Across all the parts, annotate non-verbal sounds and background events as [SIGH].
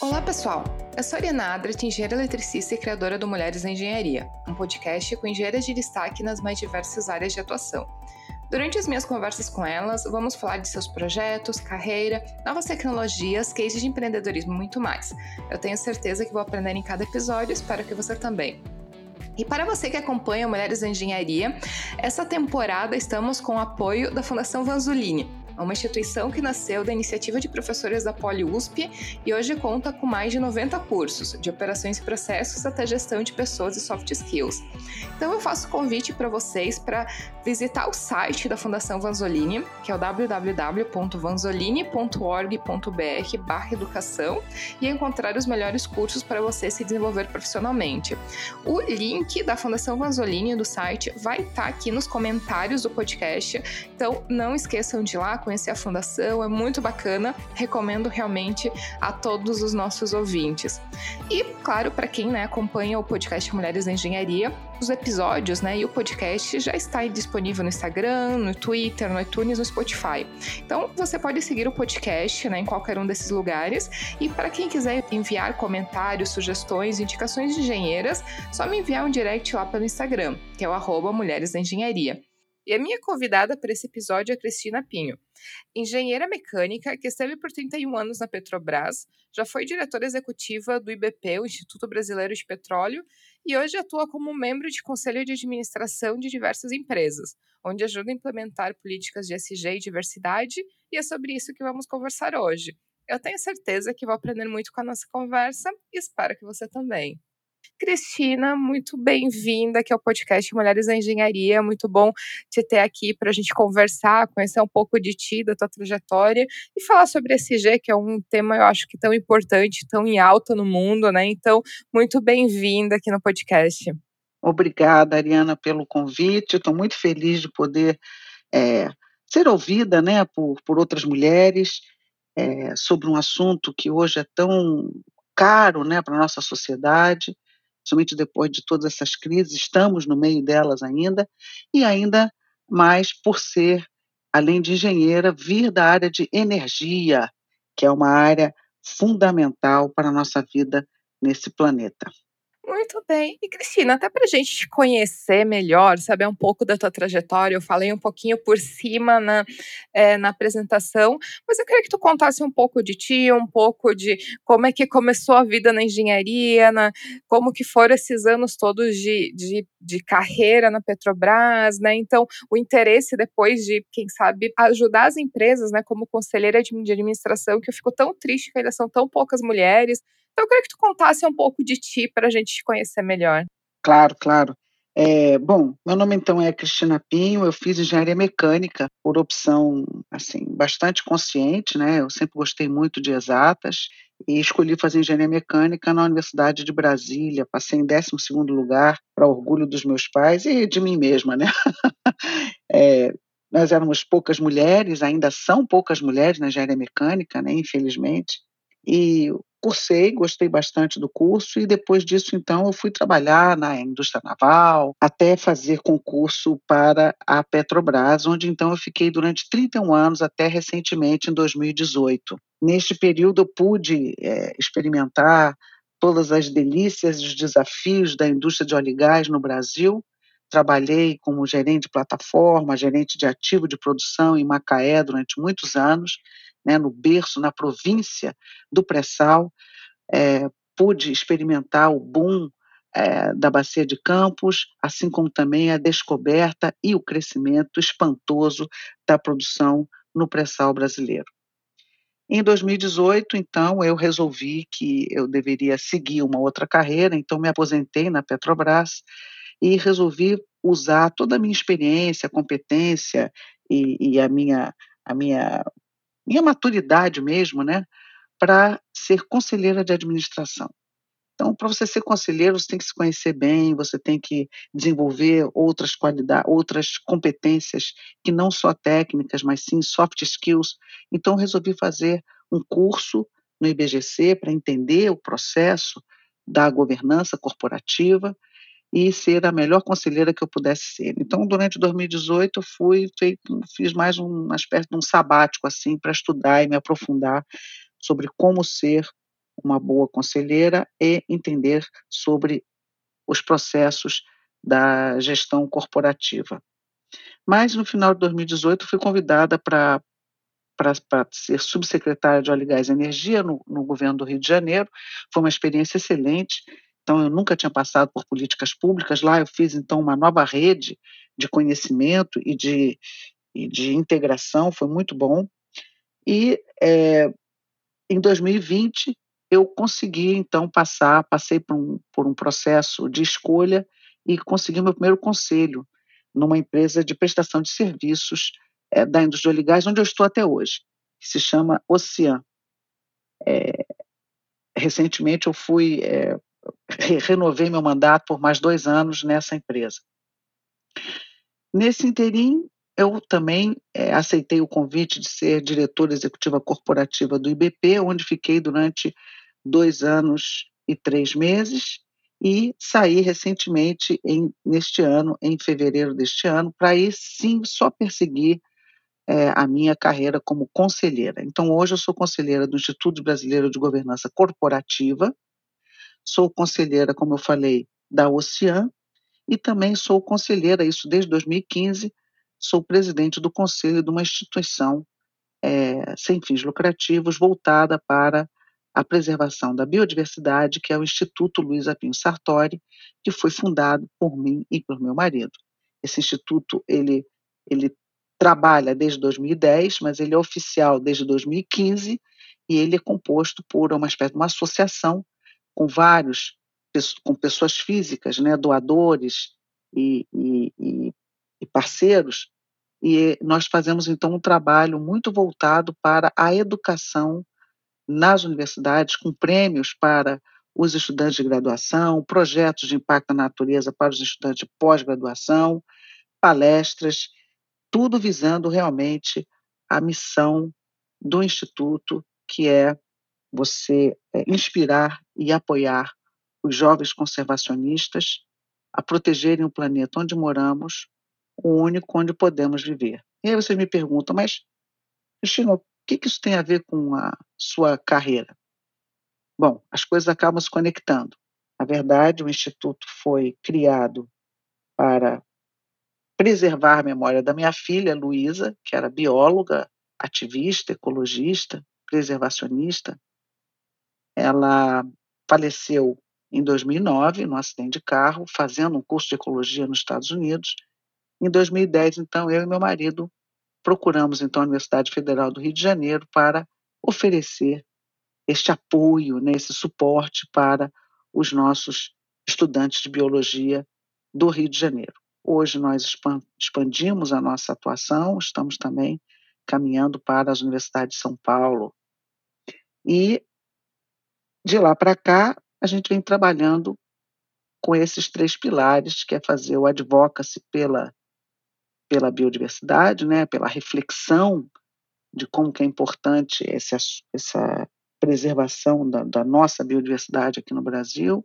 Olá, pessoal! Eu sou Ariana Adret, engenheira eletricista e criadora do Mulheres na Engenharia, um podcast com engenheiras de destaque nas mais diversas áreas de atuação. Durante as minhas conversas com elas, vamos falar de seus projetos, carreira, novas tecnologias, cases de empreendedorismo e muito mais. Eu tenho certeza que vou aprender em cada episódio, espero que você também. E para você que acompanha Mulheres na Engenharia, essa temporada estamos com o apoio da Fundação Vanzolini, uma instituição que nasceu da iniciativa de professores da Poli USP e hoje conta com mais de 90 cursos, de operações e processos até gestão de pessoas e soft skills. Então eu faço convite para vocês para visitar o site da Fundação Vanzolini, que é o www.vanzolini.org.br/educação e encontrar os melhores cursos para você se desenvolver profissionalmente. O link da Fundação Vanzolini do site vai estar tá aqui nos comentários do podcast, então não esqueçam de ir lá conhecer a fundação, é muito bacana. Recomendo realmente a todos os nossos ouvintes. E, claro, para quem né, acompanha o podcast Mulheres na Engenharia, os episódios né, e o podcast já está disponível no Instagram, no Twitter, no iTunes, no Spotify. Então, você pode seguir o podcast né, em qualquer um desses lugares. E para quem quiser enviar comentários, sugestões, indicações de engenheiras, só me enviar um direct lá pelo Instagram, que é o arroba Mulheres da Engenharia. E a minha convidada para esse episódio é Cristina Pinho, engenheira mecânica que esteve por 31 anos na Petrobras, já foi diretora executiva do IBP, o Instituto Brasileiro de Petróleo, e hoje atua como membro de conselho de administração de diversas empresas, onde ajuda a implementar políticas de SG e diversidade, e é sobre isso que vamos conversar hoje. Eu tenho certeza que vou aprender muito com a nossa conversa e espero que você também. Cristina, muito bem-vinda aqui ao podcast Mulheres da Engenharia. Muito bom te ter aqui para a gente conversar, conhecer um pouco de ti, da tua trajetória e falar sobre SG, que é um tema, eu acho que tão importante, tão em alta no mundo, né? Então, muito bem-vinda aqui no podcast. Obrigada, Ariana, pelo convite. Estou muito feliz de poder é, ser ouvida né, por, por outras mulheres é, sobre um assunto que hoje é tão caro né, para a nossa sociedade principalmente depois de todas essas crises, estamos no meio delas ainda, e ainda mais por ser, além de engenheira, vir da área de energia, que é uma área fundamental para a nossa vida nesse planeta. Muito bem. E Cristina, até para a gente te conhecer melhor, saber um pouco da tua trajetória, eu falei um pouquinho por cima na, é, na apresentação, mas eu queria que tu contasse um pouco de ti, um pouco de como é que começou a vida na engenharia, na, como que foram esses anos todos de, de, de carreira na Petrobras, né? Então, o interesse depois de, quem sabe, ajudar as empresas, né, como conselheira de, administração, que eu fico tão triste que ainda são tão poucas mulheres, então, eu queria que tu contasse um pouco de ti para a gente te conhecer melhor. Claro, claro. É, bom, meu nome então é Cristina Pinho, eu fiz engenharia mecânica por opção assim bastante consciente, né? Eu sempre gostei muito de exatas e escolhi fazer engenharia mecânica na Universidade de Brasília. Passei em 12 lugar, para orgulho dos meus pais e de mim mesma, né? [LAUGHS] é, nós éramos poucas mulheres, ainda são poucas mulheres na engenharia mecânica, né? Infelizmente. E cursei, gostei bastante do curso e depois disso então eu fui trabalhar na indústria naval, até fazer concurso para a Petrobras, onde então eu fiquei durante 31 anos até recentemente em 2018. Neste período eu pude é, experimentar todas as delícias e os desafios da indústria de óleo e gás no Brasil. Trabalhei como gerente de plataforma, gerente de ativo de produção em Macaé durante muitos anos né, no berço, na província do pré-sal, é, pude experimentar o boom é, da Bacia de Campos, assim como também a descoberta e o crescimento espantoso da produção no pré-sal brasileiro. Em 2018, então, eu resolvi que eu deveria seguir uma outra carreira, então me aposentei na Petrobras e resolvi usar toda a minha experiência, competência e, e a minha a minha minha maturidade mesmo, né, para ser conselheira de administração. Então, para você ser conselheiro, você tem que se conhecer bem, você tem que desenvolver outras qualidades, outras competências que não só técnicas, mas sim soft skills. Então, resolvi fazer um curso no IBGC para entender o processo da governança corporativa e ser a melhor conselheira que eu pudesse ser. Então, durante 2018, eu fui, fiz mais uma espécie de um sabático assim para estudar e me aprofundar sobre como ser uma boa conselheira e entender sobre os processos da gestão corporativa. Mas no final de 2018 fui convidada para para ser subsecretária de Óleo, Gás e Energia no, no governo do Rio de Janeiro. Foi uma experiência excelente. Então, eu nunca tinha passado por políticas públicas. Lá eu fiz, então, uma nova rede de conhecimento e de, e de integração. Foi muito bom. E é, em 2020, eu consegui, então, passar, passei por um, por um processo de escolha e consegui meu primeiro conselho numa empresa de prestação de serviços é, da indústria de gás, onde eu estou até hoje, que se chama Ocean. É, recentemente eu fui, é, renovei meu mandato por mais dois anos nessa empresa. Nesse interim, eu também é, aceitei o convite de ser diretora executiva corporativa do IBP, onde fiquei durante dois anos e três meses, e saí recentemente, em, neste ano, em fevereiro deste ano, para aí sim só perseguir é, a minha carreira como conselheira. Então, hoje eu sou conselheira do Instituto Brasileiro de Governança Corporativa, sou conselheira, como eu falei, da Ocean, e também sou conselheira, isso desde 2015, sou presidente do conselho de uma instituição é, sem fins lucrativos voltada para a preservação da biodiversidade, que é o Instituto Luiz Apinho Sartori, que foi fundado por mim e por meu marido. Esse instituto ele ele trabalha desde 2010, mas ele é oficial desde 2015 e ele é composto por uma espécie de uma associação com vários com pessoas físicas, né, doadores e, e, e parceiros, e nós fazemos então um trabalho muito voltado para a educação nas universidades, com prêmios para os estudantes de graduação, projetos de impacto na natureza para os estudantes de pós-graduação, palestras tudo visando realmente a missão do Instituto, que é você é, inspirar e apoiar os jovens conservacionistas a protegerem o planeta onde moramos, o único onde podemos viver. E aí vocês me perguntam, mas, Cristina, o que isso tem a ver com a sua carreira? Bom, as coisas acabam se conectando. Na verdade, o Instituto foi criado para preservar a memória da minha filha, Luísa, que era bióloga, ativista, ecologista, preservacionista. Ela faleceu em 2009, num acidente de carro, fazendo um curso de ecologia nos Estados Unidos. Em 2010, então, eu e meu marido procuramos então a Universidade Federal do Rio de Janeiro para oferecer este apoio, né, esse suporte para os nossos estudantes de biologia do Rio de Janeiro. Hoje nós expandimos a nossa atuação, estamos também caminhando para as universidades de São Paulo. E de lá para cá, a gente vem trabalhando com esses três pilares, que é fazer o advocacy pela, pela biodiversidade, né, pela reflexão de como que é importante essa, essa preservação da, da nossa biodiversidade aqui no Brasil,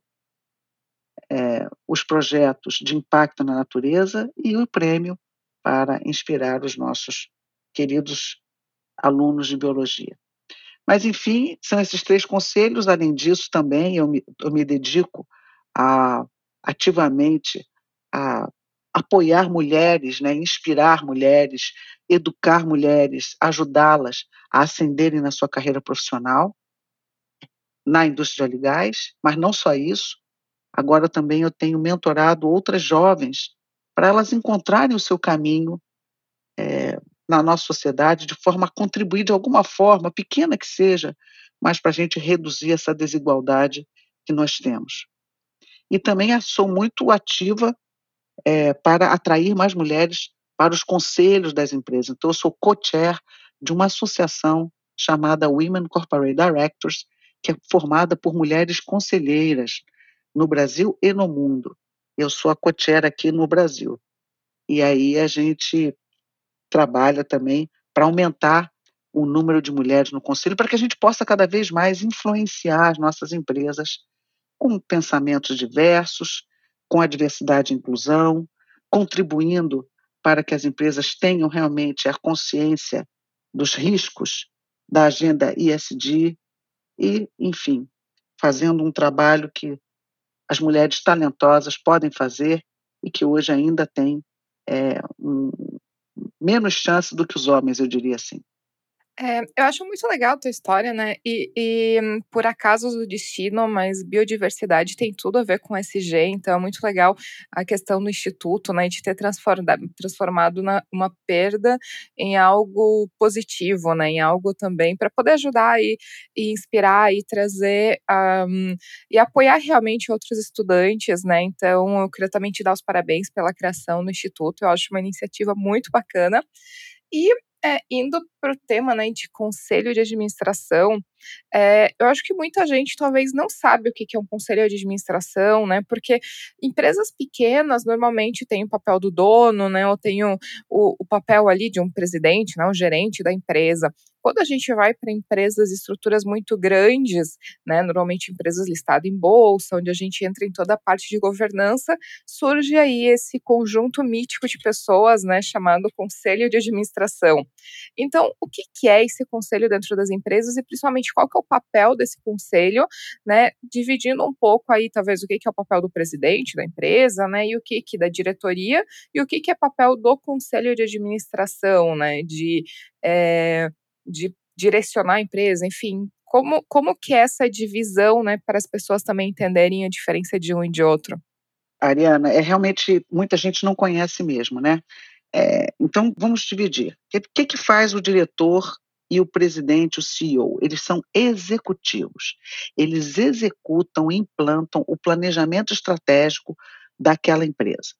é, os projetos de impacto na natureza e o prêmio para inspirar os nossos queridos alunos de biologia. Mas, enfim, são esses três conselhos. Além disso, também eu me, eu me dedico a, ativamente a apoiar mulheres, né, inspirar mulheres, educar mulheres, ajudá-las a ascenderem na sua carreira profissional na indústria de gás, mas não só isso, Agora também eu tenho mentorado outras jovens para elas encontrarem o seu caminho é, na nossa sociedade de forma a contribuir de alguma forma, pequena que seja, mas para a gente reduzir essa desigualdade que nós temos. E também sou muito ativa é, para atrair mais mulheres para os conselhos das empresas. Então, eu sou co-chair de uma associação chamada Women Corporate Directors, que é formada por mulheres conselheiras no Brasil e no mundo. Eu sou a cotiera aqui no Brasil. E aí a gente trabalha também para aumentar o número de mulheres no conselho, para que a gente possa cada vez mais influenciar as nossas empresas com pensamentos diversos, com a diversidade e inclusão, contribuindo para que as empresas tenham realmente a consciência dos riscos da agenda ISD e, enfim, fazendo um trabalho que as mulheres talentosas podem fazer e que hoje ainda tem é, um, menos chance do que os homens, eu diria assim. É, eu acho muito legal a tua história, né? E, e, por acaso do destino, mas biodiversidade tem tudo a ver com SG, então é muito legal a questão do instituto, né? De ter transformado, transformado na, uma perda em algo positivo, né? Em algo também para poder ajudar e, e, inspirar e trazer um, e apoiar realmente outros estudantes, né? Então eu queria também te dar os parabéns pela criação do instituto. Eu acho uma iniciativa muito bacana. E é, indo para o tema né, de conselho de administração, é, eu acho que muita gente talvez não sabe o que é um conselho de administração, né? Porque empresas pequenas normalmente têm o papel do dono, né? Ou tem o, o, o papel ali de um presidente, né? Um gerente da empresa. Quando a gente vai para empresas estruturas muito grandes, né, normalmente empresas listadas em bolsa, onde a gente entra em toda a parte de governança, surge aí esse conjunto mítico de pessoas, né, chamado conselho de administração. Então, o que, que é esse conselho dentro das empresas e principalmente qual que é o papel desse conselho, né, dividindo um pouco aí talvez o que, que é o papel do presidente da empresa, né, e o que, que da diretoria e o que, que é papel do conselho de administração, né, de é, de direcionar a empresa, enfim, como, como que é essa divisão, né, para as pessoas também entenderem a diferença de um e de outro? Ariana, é realmente muita gente não conhece mesmo, né? É, então vamos dividir. O que, que faz o diretor e o presidente, o CEO? Eles são executivos. Eles executam, implantam o planejamento estratégico daquela empresa.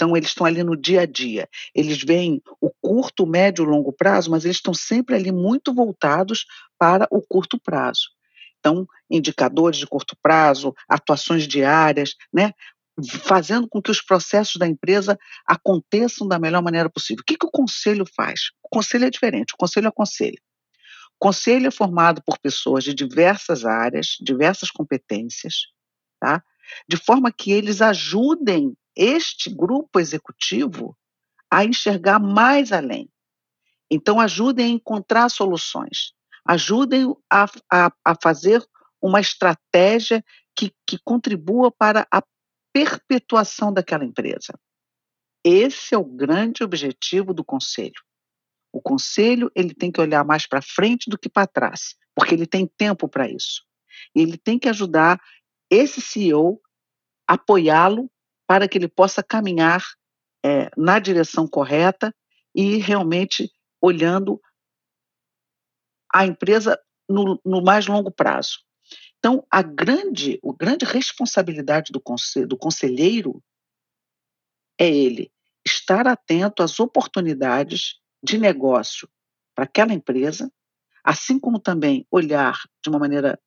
Então, eles estão ali no dia a dia. Eles veem o curto, médio longo prazo, mas eles estão sempre ali muito voltados para o curto prazo. Então, indicadores de curto prazo, atuações diárias, né? fazendo com que os processos da empresa aconteçam da melhor maneira possível. O que, que o conselho faz? O conselho é diferente, o conselho aconselha. O conselho é formado por pessoas de diversas áreas, diversas competências, tá? de forma que eles ajudem este grupo executivo a enxergar mais além. Então, ajudem a encontrar soluções, ajudem a, a, a fazer uma estratégia que, que contribua para a perpetuação daquela empresa. Esse é o grande objetivo do conselho. O conselho ele tem que olhar mais para frente do que para trás, porque ele tem tempo para isso. Ele tem que ajudar esse CEO apoiá-lo para que ele possa caminhar é, na direção correta e realmente olhando a empresa no, no, mais longo prazo. Então, a grande, a grande responsabilidade do, do conselheiro é ele estar atento às oportunidades de negócio para aquela empresa, assim como também olhar de uma maneira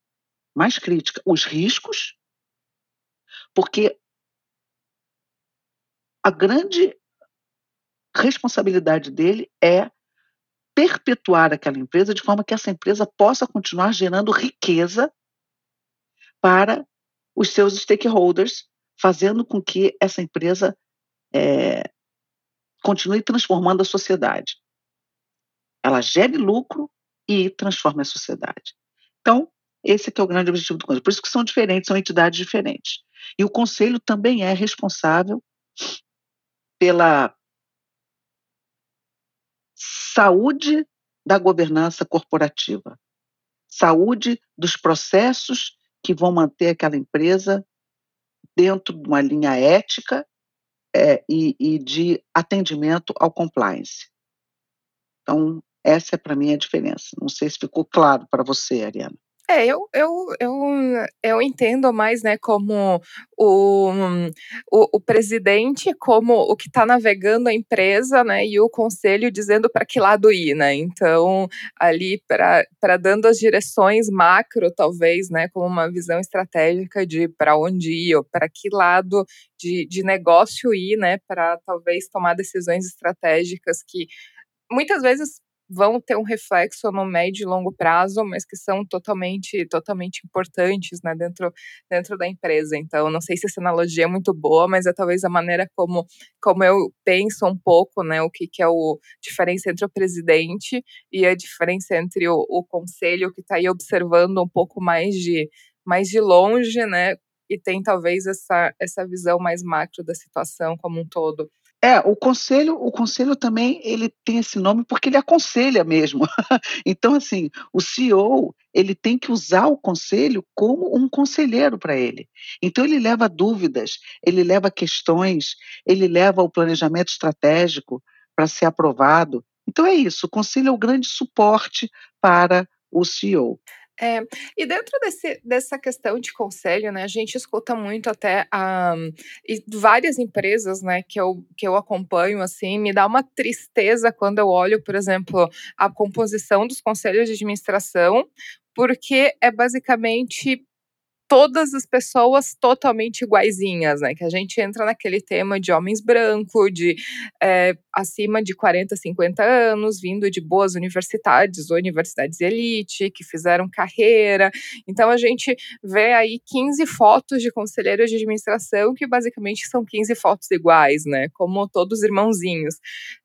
mais crítica os riscos, porque a grande responsabilidade dele é perpetuar aquela empresa de forma que essa empresa possa continuar gerando riqueza para os seus stakeholders, fazendo com que essa empresa é, continue transformando a sociedade. Ela gere lucro e transforma a sociedade. Então, esse é o grande objetivo do conselho. Por isso que são diferentes, são entidades diferentes. E o conselho também é responsável pela saúde da governança corporativa, saúde dos processos que vão manter aquela empresa dentro de uma linha ética é, e, e, de atendimento ao compliance. Então, essa é para mim a diferença. Não sei se ficou claro para você, Ariana. É, eu, eu, eu, eu entendo mais, né, como o, o, o presidente, como o que está navegando a empresa, né, e o conselho dizendo para que lado ir, né. Então, ali, para dando as direções macro, talvez, né, como uma visão estratégica de para onde ir, ou para que lado de, de negócio ir, né, para talvez tomar decisões estratégicas que muitas vezes vão ter um reflexo no médio e longo prazo, mas que são totalmente, totalmente importantes, né, dentro, dentro da empresa. Então, não sei se essa analogia é muito boa, mas é talvez a maneira como, como eu penso um pouco, né, o que, que é o diferença entre o presidente e a diferença entre o, o conselho que está aí observando um pouco mais de mais de longe, né? E tem talvez essa, essa visão mais macro da situação como um todo. É, o conselho, o conselho também ele tem esse nome porque ele aconselha mesmo. [LAUGHS] então, assim, o CEO ele tem que usar o conselho como um conselheiro para ele. Então, ele leva dúvidas, ele leva questões, ele leva o planejamento estratégico para ser aprovado. Então, é isso. O conselho é o grande suporte para o CEO. É, e dentro desse, dessa questão de conselho, né, a gente escuta muito até a, e várias empresas, né, que eu, que eu acompanho, assim, me dá uma tristeza quando eu olho, por exemplo, a composição dos conselhos de administração, porque é basicamente todas as pessoas totalmente iguaizinhas, né? Que a gente entra naquele tema de homens brancos, de é, acima de 40, 50 anos, vindo de boas universidades, ou universidades elite, que fizeram carreira. Então a gente vê aí 15 fotos de conselheiros de administração que basicamente são 15 fotos iguais, né? Como todos irmãozinhos.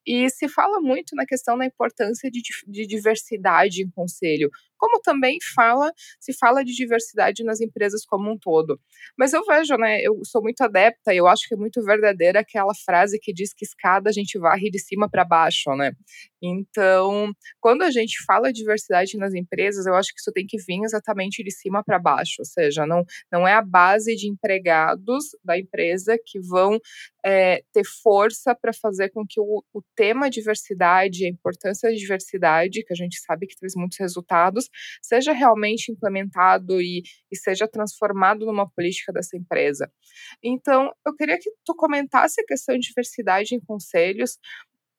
E se fala muito na questão da importância de, de diversidade em conselho como também fala, se fala de diversidade nas empresas como um todo. Mas eu vejo, né, eu sou muito adepta e eu acho que é muito verdadeira aquela frase que diz que escada a gente de cima para baixo, né? Então, quando a gente fala de diversidade nas empresas, eu acho que isso tem que vir exatamente de cima para baixo, ou seja, não, não é a base de empregados da empresa que vão é, ter força para fazer com que o, o tema diversidade, a importância da diversidade, que a gente sabe que traz muitos resultados, seja realmente implementado e, e seja transformado numa política dessa empresa. Então, eu queria que tu comentasse a questão de diversidade em conselhos,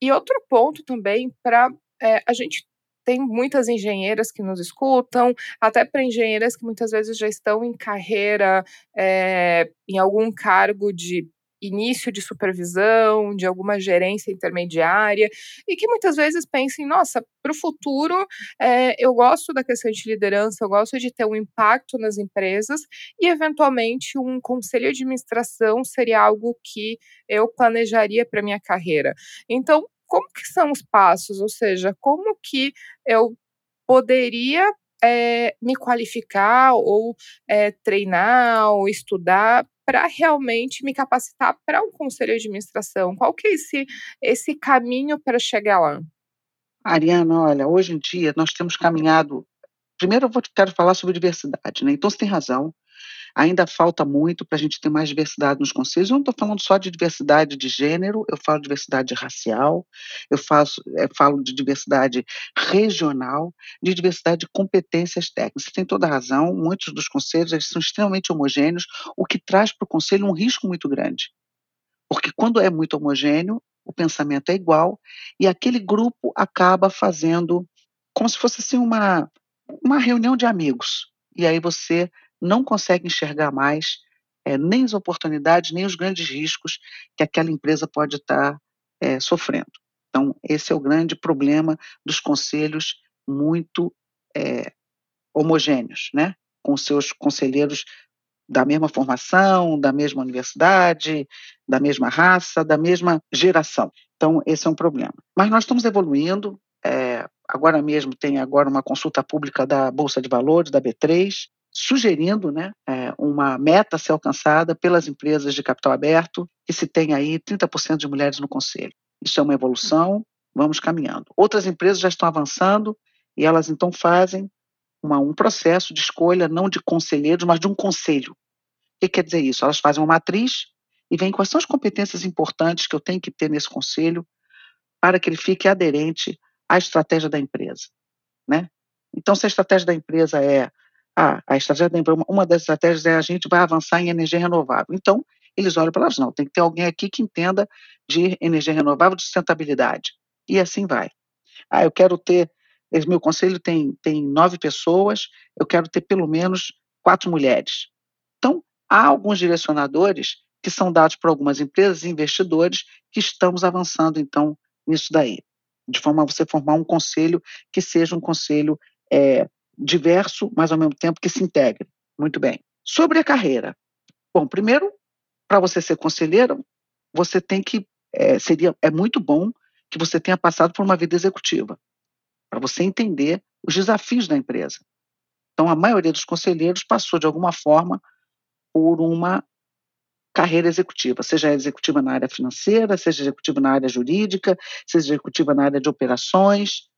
e outro ponto também para é, a gente tem muitas engenheiras que nos escutam, até para engenheiras que muitas vezes já estão em carreira, é, em algum cargo de início de supervisão, de alguma gerência intermediária, e que muitas vezes pensem, nossa, para o futuro, é, eu gosto da questão de liderança, eu gosto de ter um impacto nas empresas, e eventualmente um conselho de administração seria algo que eu planejaria para minha carreira. Então, como que são os passos? Ou seja, como que eu poderia é, me qualificar ou é, treinar ou estudar para realmente me capacitar para um conselho de administração? Qual que é esse, esse caminho para chegar lá? Ariana, olha, hoje em dia nós temos caminhado. Primeiro eu vou, quero falar sobre diversidade, né? Então você tem razão. Ainda falta muito para a gente ter mais diversidade nos conselhos. Eu não estou falando só de diversidade de gênero, eu falo de diversidade racial, eu faço, é, falo de diversidade regional, de diversidade de competências técnicas. Você tem toda a razão, muitos dos conselhos eles são extremamente homogêneos, o que traz para o conselho um risco muito grande. Porque quando é muito homogêneo, o pensamento é igual e aquele grupo acaba fazendo como se fosse assim uma, uma reunião de amigos. E aí você não consegue enxergar mais é, nem as oportunidades, nem os grandes riscos que aquela empresa pode estar é, sofrendo. Então, esse é o grande problema dos conselhos muito é, homogêneos, né? com seus conselheiros da mesma formação, da mesma universidade, da mesma raça, da mesma geração. Então, esse é um problema. Mas nós estamos evoluindo. É, agora mesmo tem agora uma consulta pública da Bolsa de Valores, da B3, sugerindo né, é, uma meta a ser alcançada pelas empresas de capital aberto, que se tem aí 30% de mulheres no conselho. Isso é uma evolução, vamos caminhando. Outras empresas já estão avançando e elas então fazem uma, um processo de escolha não de conselheiros, mas de um conselho. O que quer dizer isso? Elas fazem uma matriz e veem quais são as competências importantes que eu tenho que ter nesse conselho para que ele fique aderente à estratégia da empresa. Né? Então, se a estratégia da empresa é ah, a estratégia uma das estratégias é a gente vai avançar em energia renovável. Então, eles olham para elas, não, tem que ter alguém aqui que entenda de energia renovável, de sustentabilidade. E assim vai. Ah, eu quero ter, meu conselho tem, tem nove pessoas, eu quero ter pelo menos quatro mulheres. Então, há alguns direcionadores que são dados por algumas empresas e investidores que estamos avançando, então, nisso daí. De forma a você formar um conselho que seja um conselho é, diverso, mas ao mesmo tempo que se integre. Muito bem. Sobre a carreira. Bom, primeiro, para você ser conselheiro, você tem que é, seria é muito bom que você tenha passado por uma vida executiva, para você entender os desafios da empresa. Então, a maioria dos conselheiros passou, de alguma forma, por uma carreira executiva, seja executiva na área financeira, seja executiva na área jurídica, seja executiva na área de operações,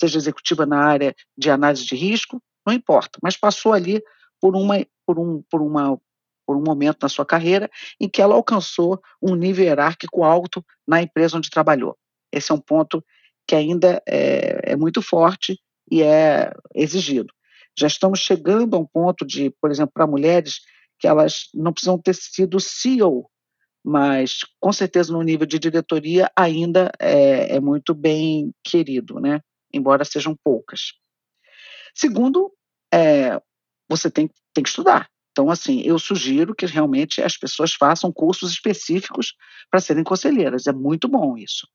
seja executiva na área de análise de risco, não importa, mas passou ali por uma por um por uma por um momento na sua carreira em que ela alcançou um nível hierárquico alto na empresa onde trabalhou. Esse é um ponto que ainda é, é muito forte e é exigido. Já estamos chegando a um ponto de, por exemplo, para mulheres, que elas não precisam ter sido CEO, mas com certeza no nível de diretoria ainda é, é muito bem querido, né? Embora sejam poucas. Segundo, é, você tem, tem que estudar. Então, assim, eu sugiro que realmente as pessoas façam cursos específicos para serem conselheiras. É muito bom isso.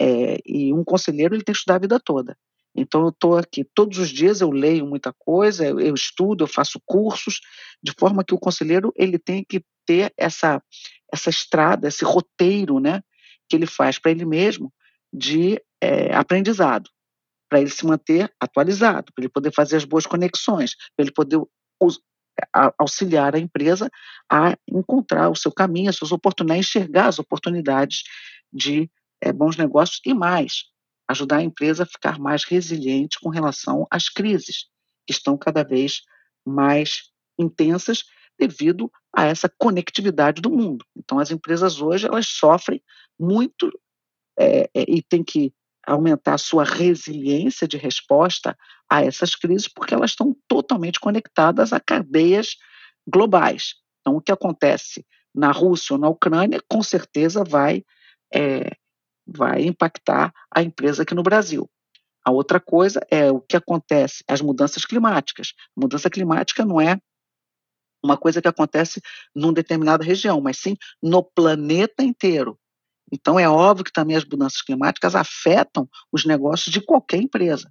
É, e um conselheiro ele tem que estudar a vida toda. Então, eu estou aqui todos os dias, eu leio muita coisa, eu, eu, estudo, eu faço cursos, de forma que o conselheiro ele tem que ter essa, essa estrada, esse roteiro, né, que ele faz para ele mesmo de é, aprendizado, para ele se manter atualizado, para ele poder fazer as boas conexões, para ele poder auxiliar a empresa a encontrar o seu caminho, as suas oportunidades, enxergar as oportunidades de é, bons negócios e mais, ajudar a empresa a ficar mais resiliente com relação às crises que estão cada vez mais intensas devido a essa conectividade do mundo. Então, as empresas hoje elas sofrem muito é, e têm que aumentar a sua resiliência de resposta a essas crises, porque elas estão totalmente conectadas a cadeias globais. Então, o que acontece na Rússia ou na Ucrânia, com certeza vai, é, vai impactar a empresa aqui no Brasil. A outra coisa é o que acontece, as mudanças climáticas. A mudança climática não é uma coisa que acontece numa determinada região, mas sim no planeta inteiro. Então, é óbvio que também as mudanças climáticas afetam os negócios de qualquer empresa.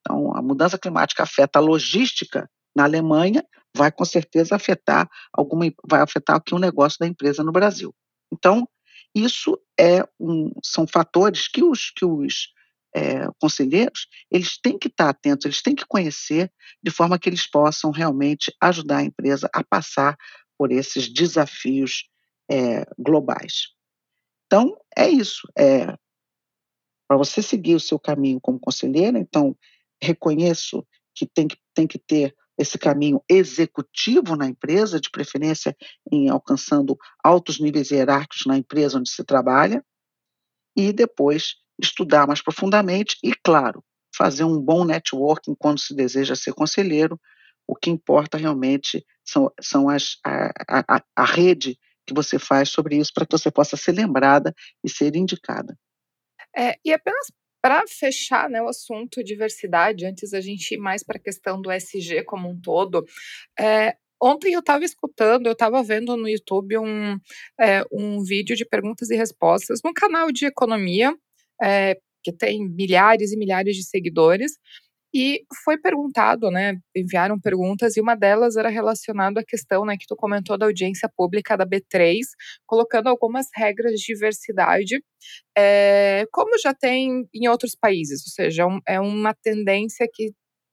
Então, a mudança climática afeta a logística na Alemanha, vai com certeza afetar alguma, vai afetar aqui o um negócio da empresa no Brasil. Então, isso é um, são fatores que os, que os é, conselheiros eles têm que estar atentos, eles têm que conhecer, de forma que eles possam realmente ajudar a empresa a passar por esses desafios é, globais. Então, é isso. É, para você seguir o seu caminho como conselheira, então, reconheço que tem que, tem que ter esse caminho executivo na empresa, de preferência em alcançando altos níveis hierárquicos na empresa onde se trabalha, e depois estudar mais profundamente e, claro, fazer um bom networking quando se deseja ser conselheiro. O que importa realmente são, são as, a, a, a rede que você faz sobre isso para que você possa ser lembrada e ser indicada. É, e apenas para fechar né, o assunto diversidade, antes da gente ir mais para a questão do SG como um todo, é, ontem eu estava escutando, eu estava vendo no YouTube um, é, um vídeo de perguntas e respostas num canal de economia, é, que tem milhares e milhares de seguidores, e foi perguntado, né? Enviaram perguntas e uma delas era relacionada à questão, né, que tu comentou da audiência pública da B3, colocando algumas regras de diversidade, é, como já tem em outros países, ou seja, é uma tendência que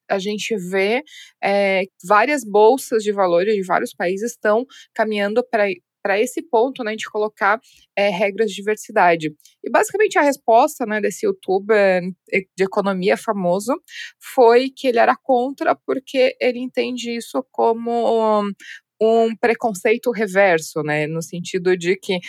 a gente vê é, várias bolsas de valores de vários países estão caminhando para para esse ponto, né, de colocar é, regras de diversidade. E basicamente a resposta, né, desse youtuber de economia famoso foi que ele era contra porque ele entende isso como um preconceito reverso, né, no sentido de que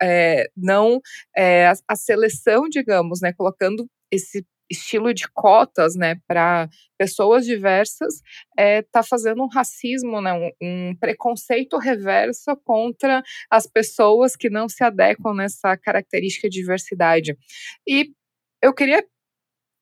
é, não é, a, a, seleção, digamos, né, colocando esse estilo de cotas, né, para pessoas diversas, está é, tá fazendo um racismo, né, um, um, preconceito reverso contra as pessoas que não se adequam nessa característica de diversidade. E eu queria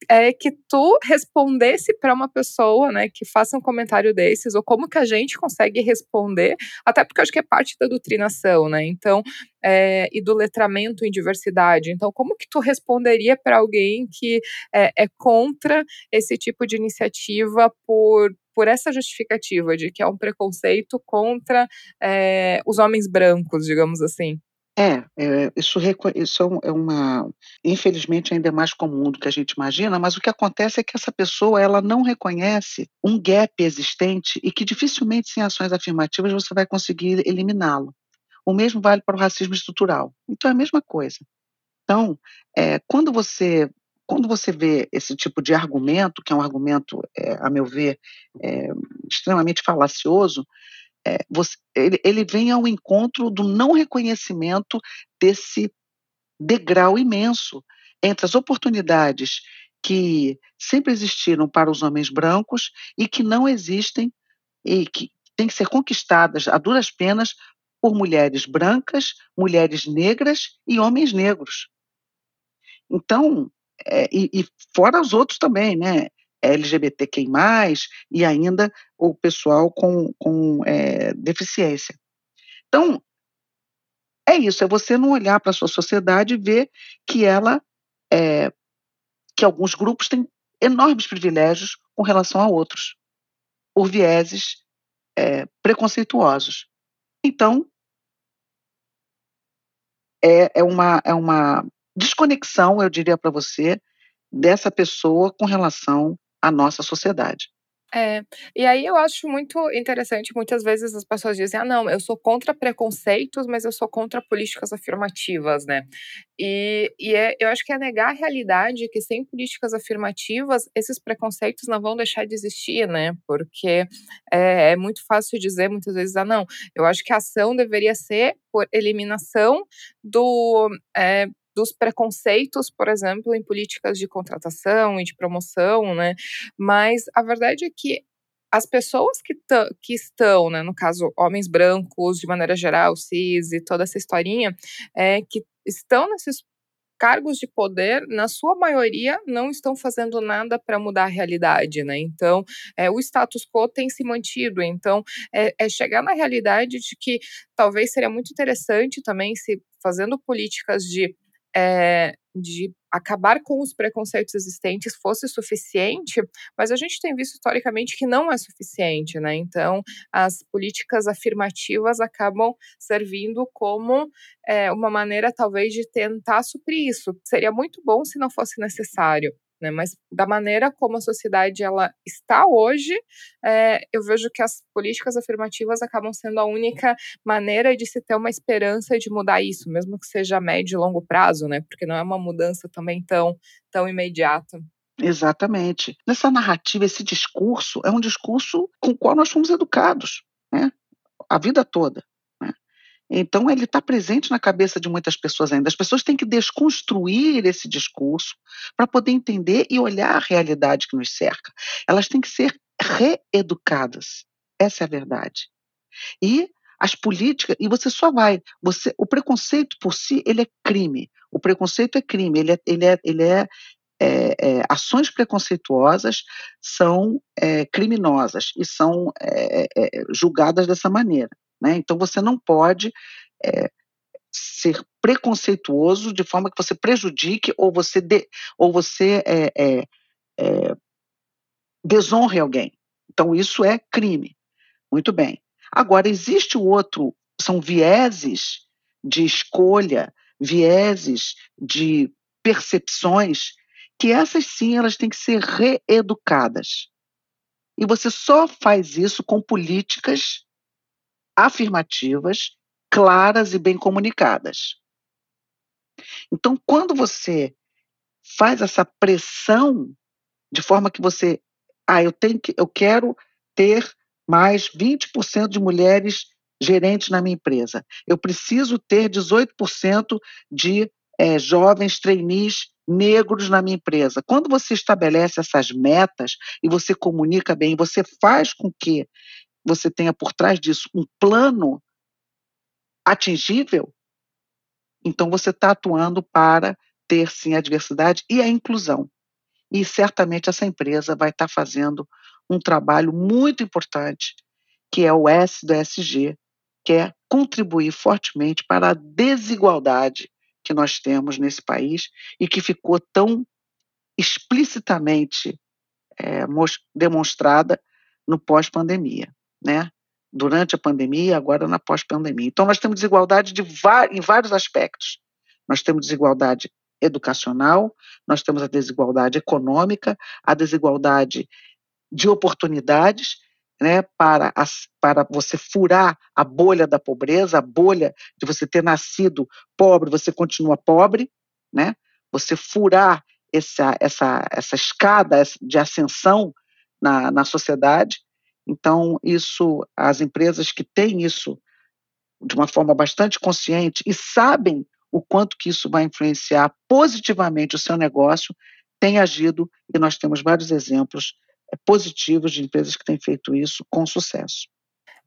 é que tu respondesse para uma pessoa, né, que faça um comentário desses, ou como que a gente consegue responder, até porque eu acho que é parte da doutrinação, né, então, é, e do letramento em diversidade. Então, como que tu responderia para alguém que é, é, contra esse tipo de iniciativa por por essa justificativa de que é um preconceito contra é, os homens brancos, digamos assim? É, é isso, isso é, é uma. Infelizmente, ainda é mais comum do que a gente imagina, mas o que acontece é que essa pessoa ela não reconhece um gap existente e que dificilmente, sem ações afirmativas, você vai conseguir eliminá-lo. O mesmo vale para o racismo estrutural. Então, é a mesma coisa. Então, é, quando você quando você vê esse tipo de argumento, que é um argumento, é, a meu ver, é, extremamente falacioso, é, você, ele, ele vem ao encontro do não reconhecimento desse degrau imenso entre as oportunidades que sempre existiram para os homens brancos e que não existem e que têm que ser conquistadas a duras penas por mulheres brancas, mulheres negras e homens negros. Então, é, e, e, fora os outros também, né? LGBTQI+, e ainda o pessoal com, com é, deficiência. Então, é isso, é você não olhar para a sua sociedade e ver que ela, é, que alguns grupos têm enormes privilégios com relação a outros, por vieses é, preconceituosos. Então, é, é, uma, é uma desconexão, eu diria para você, dessa pessoa com relação à nossa sociedade. É, e aí eu acho muito interessante, muitas vezes as pessoas dizem, ah, não, eu sou contra preconceitos, mas eu sou contra políticas afirmativas, né? E, e é, eu acho que é negar a realidade que sem políticas afirmativas, esses preconceitos não vão deixar de existir, né? Porque é, é muito fácil dizer muitas vezes, ah, não, eu acho que a ação deveria ser por eliminação do, é, dos preconceitos, por exemplo, em políticas de contratação e de promoção, né? Mas a verdade é que as pessoas que, que estão, né, no caso, homens brancos, de maneira geral, cis e toda essa historinha, é, que estão nesses cargos de poder, na sua maioria, não estão fazendo nada para mudar a realidade, né? Então, é, o status quo tem se mantido. Então, é, é chegar na realidade de que talvez seria muito interessante também se fazendo políticas de é, de acabar com os preconceitos existentes fosse suficiente, mas a gente tem visto historicamente que não é suficiente, né? Então, as políticas afirmativas acabam servindo como é, uma maneira, talvez, de tentar suprir isso. Seria muito bom se não fosse necessário, né? Mas da maneira como a sociedade ela está hoje, é, eu vejo que as políticas afirmativas acabam sendo a única maneira de se ter uma esperança de mudar isso, mesmo que seja médio e longo prazo, né? Porque não é uma mudança também tão, tão imediata. Exatamente. Nessa narrativa, esse discurso é um discurso com o qual nós fomos educados, né? A vida toda. Então, ele está presente na cabeça de muitas pessoas ainda. As pessoas têm que desconstruir esse discurso para poder entender e olhar a realidade que nos cerca. Elas têm que ser reeducadas. Essa é a verdade. E as políticas, e você só vai, você, o preconceito por si, ele é crime. O preconceito é crime, ele é, ele é, ele é, é, é ações preconceituosas são é, criminosas e são é, julgadas dessa maneira. Né? Então, você não pode é, ser preconceituoso de forma que você prejudique ou você, de, ou você é, é, desonre alguém. Então, isso é crime. Muito bem. Agora, existe o outro, são vieses de escolha, vieses de percepções, que essas sim, elas têm que ser reeducadas. E você só faz isso com políticas afirmativas, claras e bem comunicadas. Então, quando você faz essa pressão de forma que você, ah, eu tenho que, eu quero ter mais 20% de mulheres gerentes na minha empresa. Eu preciso ter 18% de é, jovens trainees negros na minha empresa. Quando você estabelece essas metas e você comunica bem, você faz com que você tenha por trás disso um plano atingível, então você está atuando para ter sim a diversidade e a inclusão. E certamente essa empresa vai estar tá fazendo um trabalho muito importante, que é o S do SG, que é contribuir fortemente para a desigualdade que nós temos nesse país e que ficou tão explicitamente é, demonstrada no pós-pandemia né? durante a pandemia, agora na pós-pandemia. Então, nós temos desigualdade de em vários aspectos. Nós temos desigualdade educacional, nós temos a desigualdade econômica, a desigualdade de oportunidades, né, para, para você furar a bolha da pobreza, a bolha de você ter nascido pobre, você continua pobre, né? Você furar essa, essa, essa escada de ascensão na, na sociedade. Então, isso, as empresas que têm isso de uma forma bastante consciente e sabem o quanto que isso vai influenciar positivamente o seu negócio, têm agido e nós temos vários exemplos eh, positivos de empresas que têm feito isso com sucesso.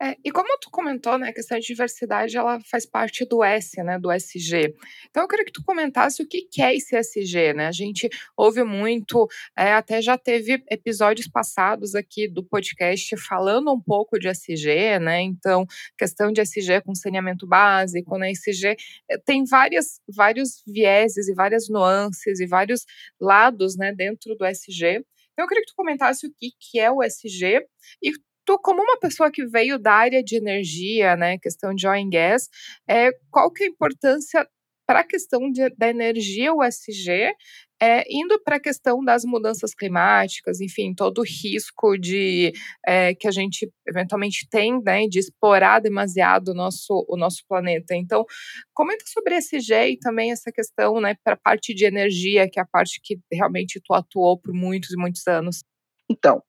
É, e como tu comentou, né, a questão de diversidade, ela faz parte do S, né, do SG. Então eu queria que tu comentasse o que, é esse SG, né? A gente ouve muito, é, até já teve episódios passados aqui do podcast falando um pouco de SG, né? Então, questão de SG com saneamento básico, né? SG é, tem várias, vários vieses e várias nuances e vários lados, né, dentro do SG. Então, eu queria que tu comentasse o que, que é o SG e tu, como uma pessoa que veio da área de energia, né, questão de oil and gas, é, qual que é a importância para a questão de, da energia USG, é, indo para a questão das mudanças climáticas, enfim, todo o risco de é, que a gente eventualmente tem, né, de explorar demasiado o nosso, o nosso planeta. Então, comenta sobre SG e também essa questão, né, para a parte de energia, que é a parte que realmente tu atuou por muitos e muitos anos. Então,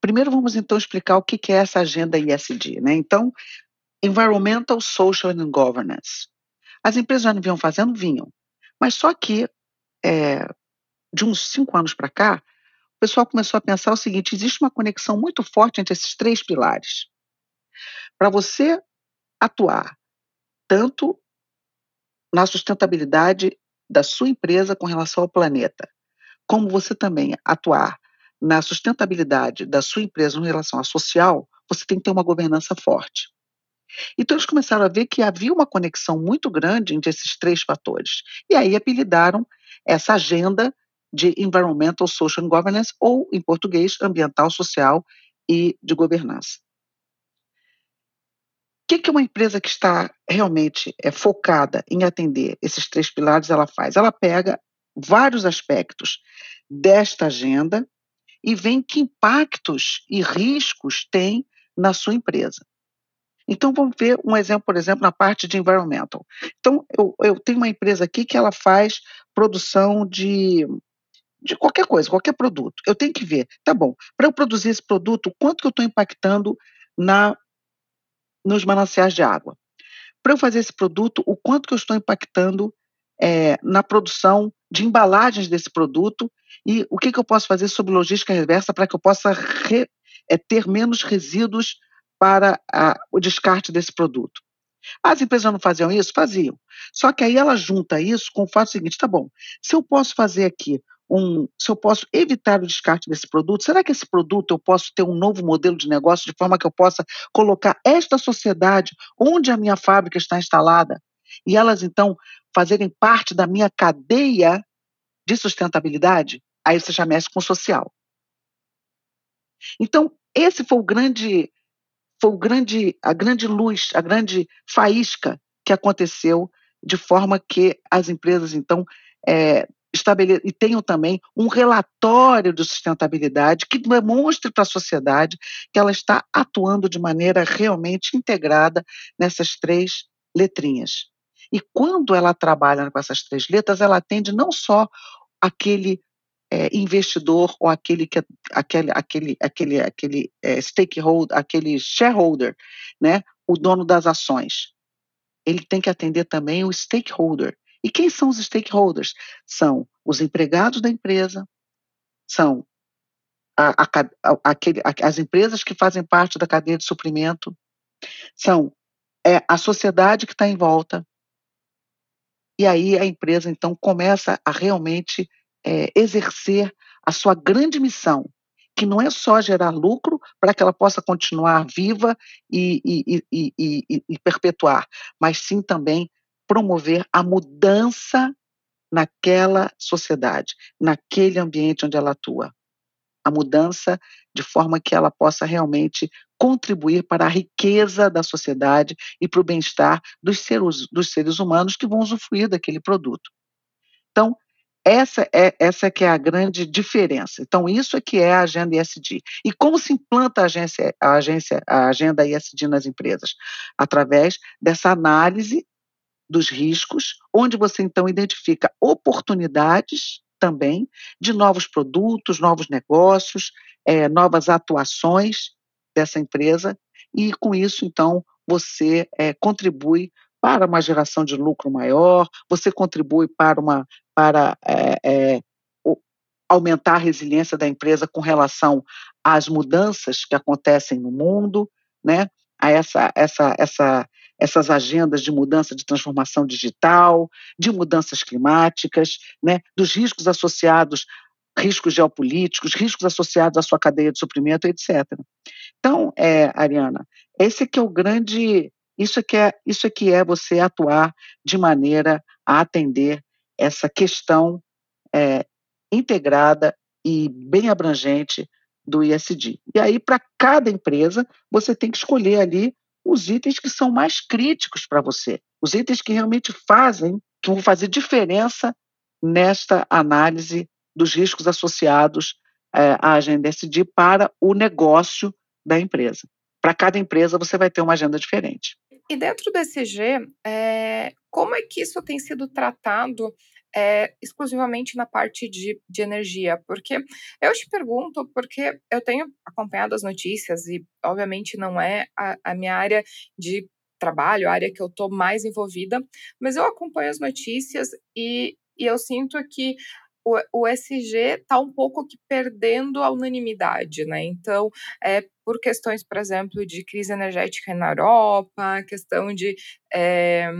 Primeiro vamos então explicar o que é essa agenda ISD, né? Então, Environmental, Social and Governance. As empresas já não vinham fazendo? Vinham. Mas só que, é, de uns cinco anos para cá, o pessoal começou a pensar o seguinte: existe uma conexão muito forte entre esses três pilares. Para você atuar tanto na sustentabilidade da sua empresa com relação ao planeta, como você também atuar na sustentabilidade da sua empresa em relação à social, você tem que ter uma governança forte. Então, eles começaram a ver que havia uma conexão muito grande entre esses três fatores. E aí apelidaram essa agenda de Environmental, Social and Governance, ou, em português, ambiental, social e de governança. O que, que uma empresa que está realmente é, focada em atender esses três pilares ela faz? Ela pega vários aspectos desta agenda e vê que impactos e riscos tem na sua empresa. Então, vamos ver um exemplo, por exemplo, na parte de environmental. Então, eu, eu tenho uma empresa aqui que ela faz produção de, de qualquer coisa, qualquer produto. Eu tenho que ver, tá bom, para eu produzir esse produto, quanto que eu estou impactando na, nos mananciais de água? Para eu fazer esse produto, o quanto que eu estou impactando é, na produção de embalagens desse produto e o que, que eu posso fazer sobre logística reversa para que eu possa re, é, ter menos resíduos para a, o descarte desse produto. As empresas não faziam isso? Faziam. Só que aí ela junta isso com o fato seguinte: tá bom, se eu posso fazer aqui um, se eu posso evitar o descarte desse produto, será que esse produto eu posso ter um novo modelo de negócio de forma que eu possa colocar esta sociedade onde a minha fábrica está instalada e elas então fazerem parte da minha cadeia de sustentabilidade? aí você já mexe com o social. Então, esse foi o grande, foi o grande, a grande luz, a grande faísca que aconteceu, de forma que as empresas, então, é, estabele e tenham também um relatório de sustentabilidade que demonstre para a sociedade que ela está atuando de maneira realmente integrada nessas três letrinhas. E quando ela trabalha com essas três letras, ela atende não só aquele é, investidor ou aquele que aquele aquele aquele aquele é, stakeholder, aquele shareholder, né, o dono das ações. Ele tem que atender também o stakeholder. E quem são os stakeholders? São os empregados da empresa, são a, a, a, aquele, as empresas que fazem parte da cadeia de suprimento, são é, a sociedade que está em volta. E aí a empresa então começa a realmente é, exercer a sua grande missão, que não é só gerar lucro para que ela possa continuar viva e, e, e, e, perpetuar, mas sim também promover a mudança naquela sociedade, naquele ambiente onde ela atua. A mudança de forma que ela possa realmente contribuir para a riqueza da sociedade e para o bem-estar dos seres, dos seres humanos que vão usufruir daquele produto. Então, essa é, essa que é a grande diferença. Então, isso é que é a agenda ISD. E como se implanta a, agência, a, agência, a agenda ISD nas empresas? Através dessa análise dos riscos, onde você então identifica oportunidades também de novos produtos, novos negócios, é, novas atuações dessa empresa, e com isso, então, você é, contribui para uma geração de lucro maior, você contribui para uma para é, é, aumentar a resiliência da empresa com relação às mudanças que acontecem no mundo, né? A essa, essa, essa, essas agendas de mudança de transformação digital, de mudanças climáticas, né? Dos riscos associados riscos geopolíticos, riscos associados à sua cadeia de suprimento, etc. Então, é, Ariana, esse que é o grande, isso é que é, isso é que é você atuar de maneira a atender essa questão é, integrada e bem abrangente do ISD. E aí, para cada empresa, você tem que escolher ali os itens que são mais críticos para você, os itens que realmente fazem, que vão fazer diferença nesta análise dos riscos associados é, à agenda SD para o negócio da empresa. Para cada empresa, você vai ter uma agenda diferente. E dentro do ECG, é, como é que isso tem sido tratado é, exclusivamente na parte de, de energia? Porque eu te pergunto, porque eu tenho acompanhado as notícias e, obviamente, não é a, a minha área de trabalho, a área que eu estou mais envolvida, mas eu acompanho as notícias e, e eu sinto que o, o SG está um pouco que perdendo a unanimidade, né? Então, é por questões, por exemplo, de crise energética na Europa, questão de é,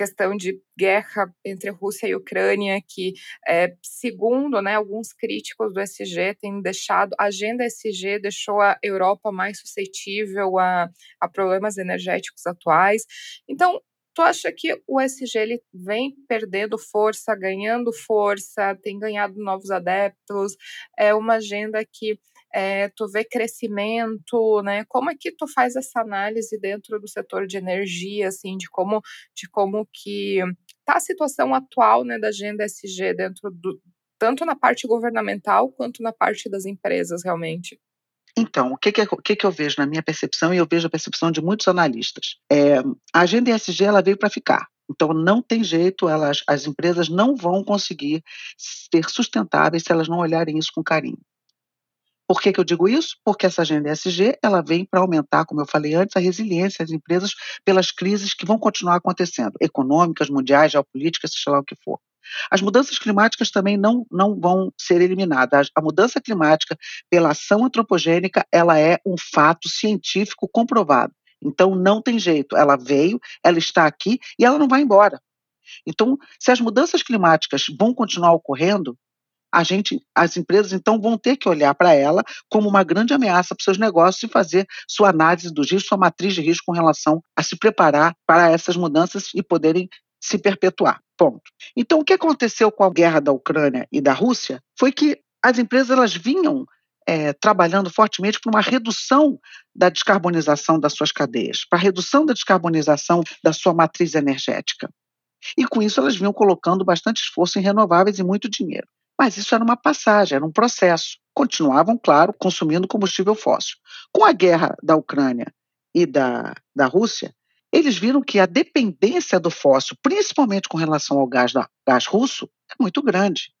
questão de guerra entre Rússia e Ucrânia, que, é, segundo né, alguns críticos do SG, tem deixado, a agenda SG deixou a Europa mais suscetível a, a problemas energéticos atuais. Então, Tu acha que o SG ele vem perdendo força, ganhando força, tem ganhado novos adeptos? É uma agenda que é, tu vê crescimento, né? Como é que tu faz essa análise dentro do setor de energia, assim, de como, de como que tá a situação atual, né, da agenda SG dentro do tanto na parte governamental quanto na parte das empresas, realmente? Então, o que, que, que, que eu vejo na minha percepção, e eu vejo a percepção de muitos analistas? É, a agenda ESG ela veio para ficar. Então, não tem jeito, elas, as empresas não vão conseguir ser sustentáveis se elas não olharem isso com carinho. Por que, que eu digo isso? Porque essa agenda ESG ela vem para aumentar, como eu falei antes, a resiliência das empresas pelas crises que vão continuar acontecendo, econômicas, mundiais, geopolíticas, seja lá o que for. As mudanças climáticas também não, não vão ser eliminadas. A mudança climática, pela ação antropogênica, ela é um fato científico comprovado. Então, não tem jeito. Ela veio, ela está aqui e ela não vai embora. Então, se as mudanças climáticas vão continuar ocorrendo, a gente, as empresas então vão ter que olhar para ela como uma grande ameaça para seus negócios e fazer sua análise do risco, sua matriz de risco com relação a se preparar para essas mudanças e poderem se perpetuar. Ponto. Então, o que aconteceu com a guerra da Ucrânia e da Rússia foi que as empresas elas vinham é, trabalhando fortemente para uma redução da descarbonização das suas cadeias, para a redução da descarbonização da sua matriz energética. E com isso elas vinham colocando bastante esforço em renováveis e muito dinheiro. Mas isso era uma passagem, era um processo. Continuavam, claro, consumindo combustível fóssil. Com a guerra da Ucrânia e da, da Rússia, eles viram que a dependência do fóssil, principalmente com relação ao gás, da, gás russo, é muito grande.